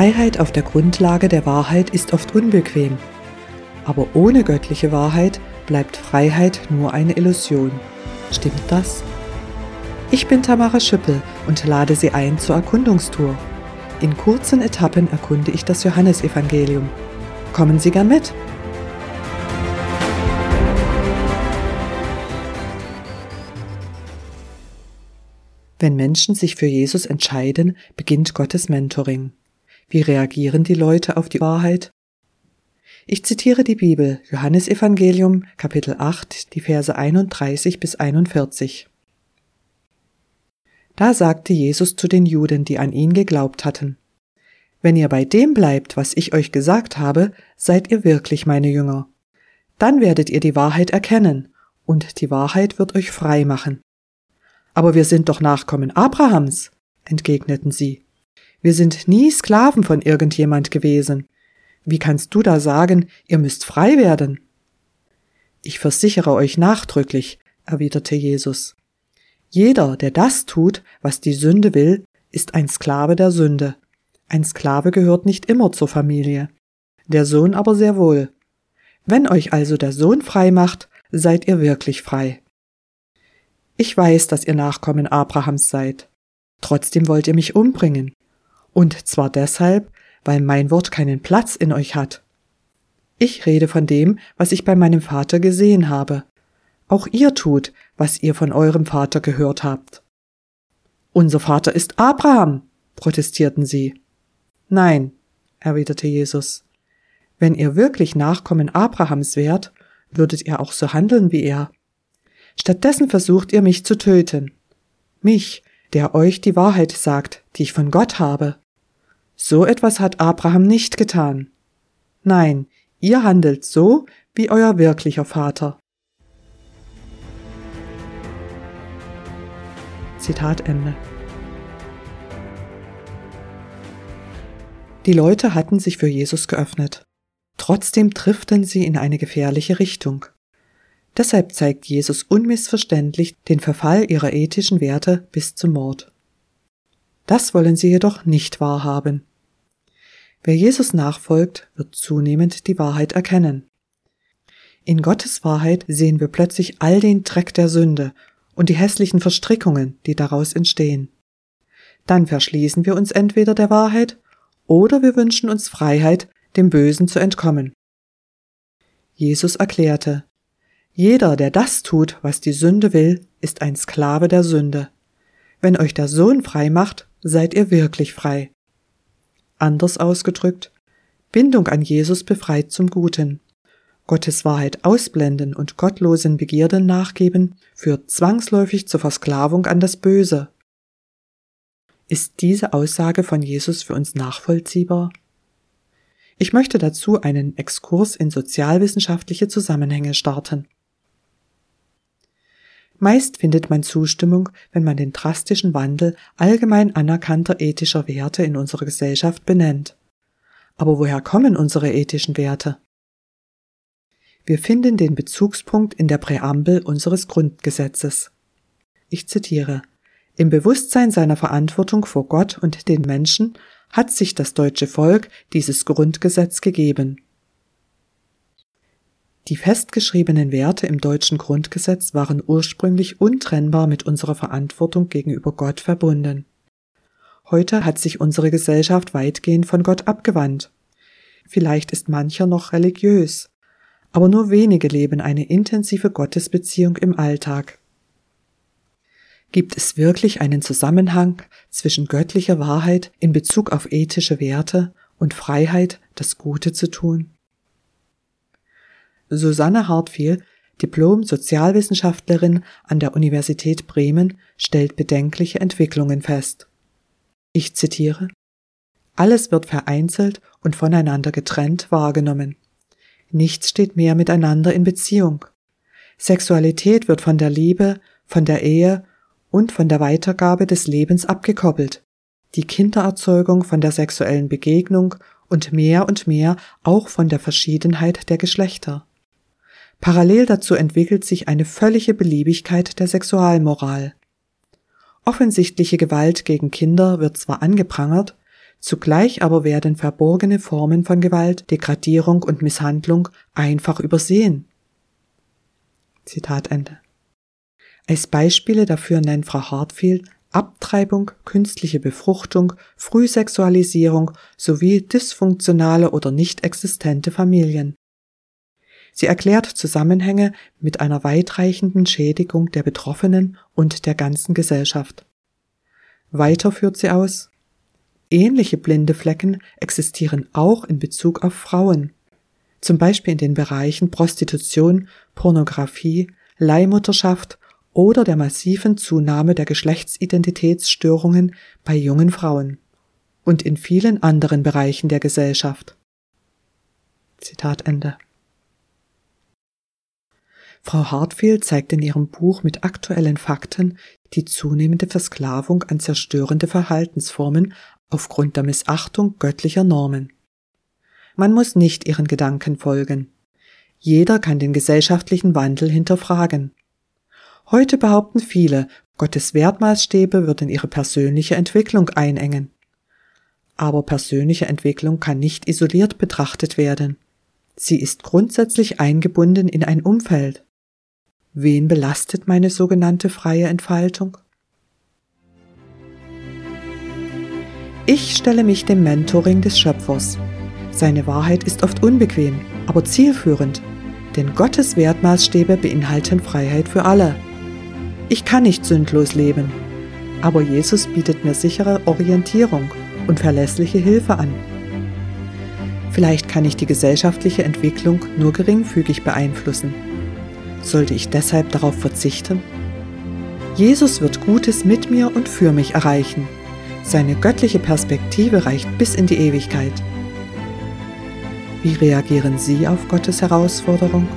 Freiheit auf der Grundlage der Wahrheit ist oft unbequem. Aber ohne göttliche Wahrheit bleibt Freiheit nur eine Illusion. Stimmt das? Ich bin Tamara Schüppel und lade Sie ein zur Erkundungstour. In kurzen Etappen erkunde ich das Johannesevangelium. Kommen Sie gern mit! Wenn Menschen sich für Jesus entscheiden, beginnt Gottes Mentoring. Wie reagieren die Leute auf die Wahrheit? Ich zitiere die Bibel, Johannes Evangelium, Kapitel 8, die Verse 31 bis 41. Da sagte Jesus zu den Juden, die an ihn geglaubt hatten, Wenn ihr bei dem bleibt, was ich euch gesagt habe, seid ihr wirklich meine Jünger. Dann werdet ihr die Wahrheit erkennen, und die Wahrheit wird euch frei machen. Aber wir sind doch Nachkommen Abrahams, entgegneten sie. Wir sind nie Sklaven von irgendjemand gewesen. Wie kannst du da sagen, ihr müsst frei werden? Ich versichere euch nachdrücklich, erwiderte Jesus. Jeder, der das tut, was die Sünde will, ist ein Sklave der Sünde. Ein Sklave gehört nicht immer zur Familie, der Sohn aber sehr wohl. Wenn euch also der Sohn frei macht, seid ihr wirklich frei. Ich weiß, dass ihr Nachkommen Abrahams seid. Trotzdem wollt ihr mich umbringen. Und zwar deshalb, weil mein Wort keinen Platz in euch hat. Ich rede von dem, was ich bei meinem Vater gesehen habe. Auch ihr tut, was ihr von eurem Vater gehört habt. Unser Vater ist Abraham, protestierten sie. Nein, erwiderte Jesus. Wenn ihr wirklich Nachkommen Abrahams wärt, würdet ihr auch so handeln wie er. Stattdessen versucht ihr mich zu töten. Mich, der euch die Wahrheit sagt, die ich von Gott habe. So etwas hat Abraham nicht getan. Nein, ihr handelt so wie euer wirklicher Vater. Zitat Ende. Die Leute hatten sich für Jesus geöffnet. Trotzdem driften sie in eine gefährliche Richtung. Deshalb zeigt Jesus unmissverständlich den Verfall ihrer ethischen Werte bis zum Mord. Das wollen sie jedoch nicht wahrhaben. Wer Jesus nachfolgt, wird zunehmend die Wahrheit erkennen. In Gottes Wahrheit sehen wir plötzlich all den Dreck der Sünde und die hässlichen Verstrickungen, die daraus entstehen. Dann verschließen wir uns entweder der Wahrheit oder wir wünschen uns Freiheit, dem Bösen zu entkommen. Jesus erklärte, jeder, der das tut, was die Sünde will, ist ein Sklave der Sünde. Wenn euch der Sohn frei macht, seid ihr wirklich frei. Anders ausgedrückt, Bindung an Jesus befreit zum Guten. Gottes Wahrheit ausblenden und gottlosen Begierden nachgeben führt zwangsläufig zur Versklavung an das Böse. Ist diese Aussage von Jesus für uns nachvollziehbar? Ich möchte dazu einen Exkurs in sozialwissenschaftliche Zusammenhänge starten. Meist findet man Zustimmung, wenn man den drastischen Wandel allgemein anerkannter ethischer Werte in unserer Gesellschaft benennt. Aber woher kommen unsere ethischen Werte? Wir finden den Bezugspunkt in der Präambel unseres Grundgesetzes. Ich zitiere Im Bewusstsein seiner Verantwortung vor Gott und den Menschen hat sich das deutsche Volk dieses Grundgesetz gegeben. Die festgeschriebenen Werte im deutschen Grundgesetz waren ursprünglich untrennbar mit unserer Verantwortung gegenüber Gott verbunden. Heute hat sich unsere Gesellschaft weitgehend von Gott abgewandt. Vielleicht ist mancher noch religiös, aber nur wenige leben eine intensive Gottesbeziehung im Alltag. Gibt es wirklich einen Zusammenhang zwischen göttlicher Wahrheit in Bezug auf ethische Werte und Freiheit, das Gute zu tun? Susanne Hartfiel, Diplom-Sozialwissenschaftlerin an der Universität Bremen, stellt bedenkliche Entwicklungen fest. Ich zitiere Alles wird vereinzelt und voneinander getrennt wahrgenommen. Nichts steht mehr miteinander in Beziehung. Sexualität wird von der Liebe, von der Ehe und von der Weitergabe des Lebens abgekoppelt. Die Kindererzeugung von der sexuellen Begegnung und mehr und mehr auch von der Verschiedenheit der Geschlechter. Parallel dazu entwickelt sich eine völlige Beliebigkeit der Sexualmoral. Offensichtliche Gewalt gegen Kinder wird zwar angeprangert, Zugleich aber werden verborgene Formen von Gewalt, Degradierung und Misshandlung einfach übersehen. Zitat Ende. Als Beispiele dafür nennt Frau Hartfield Abtreibung, künstliche Befruchtung, Frühsexualisierung sowie dysfunktionale oder nicht existente Familien. Sie erklärt Zusammenhänge mit einer weitreichenden Schädigung der Betroffenen und der ganzen Gesellschaft. Weiter führt sie aus, ähnliche blinde Flecken existieren auch in Bezug auf Frauen, zum Beispiel in den Bereichen Prostitution, Pornografie, Leihmutterschaft oder der massiven Zunahme der Geschlechtsidentitätsstörungen bei jungen Frauen und in vielen anderen Bereichen der Gesellschaft. Zitat Ende. Frau Hartfield zeigt in ihrem Buch mit aktuellen Fakten die zunehmende Versklavung an zerstörende Verhaltensformen aufgrund der Missachtung göttlicher Normen. Man muss nicht ihren Gedanken folgen. Jeder kann den gesellschaftlichen Wandel hinterfragen. Heute behaupten viele, Gottes Wertmaßstäbe würden ihre persönliche Entwicklung einengen. Aber persönliche Entwicklung kann nicht isoliert betrachtet werden. Sie ist grundsätzlich eingebunden in ein Umfeld. Wen belastet meine sogenannte freie Entfaltung? Ich stelle mich dem Mentoring des Schöpfers. Seine Wahrheit ist oft unbequem, aber zielführend, denn Gottes Wertmaßstäbe beinhalten Freiheit für alle. Ich kann nicht sündlos leben, aber Jesus bietet mir sichere Orientierung und verlässliche Hilfe an. Vielleicht kann ich die gesellschaftliche Entwicklung nur geringfügig beeinflussen. Sollte ich deshalb darauf verzichten? Jesus wird Gutes mit mir und für mich erreichen. Seine göttliche Perspektive reicht bis in die Ewigkeit. Wie reagieren Sie auf Gottes Herausforderung?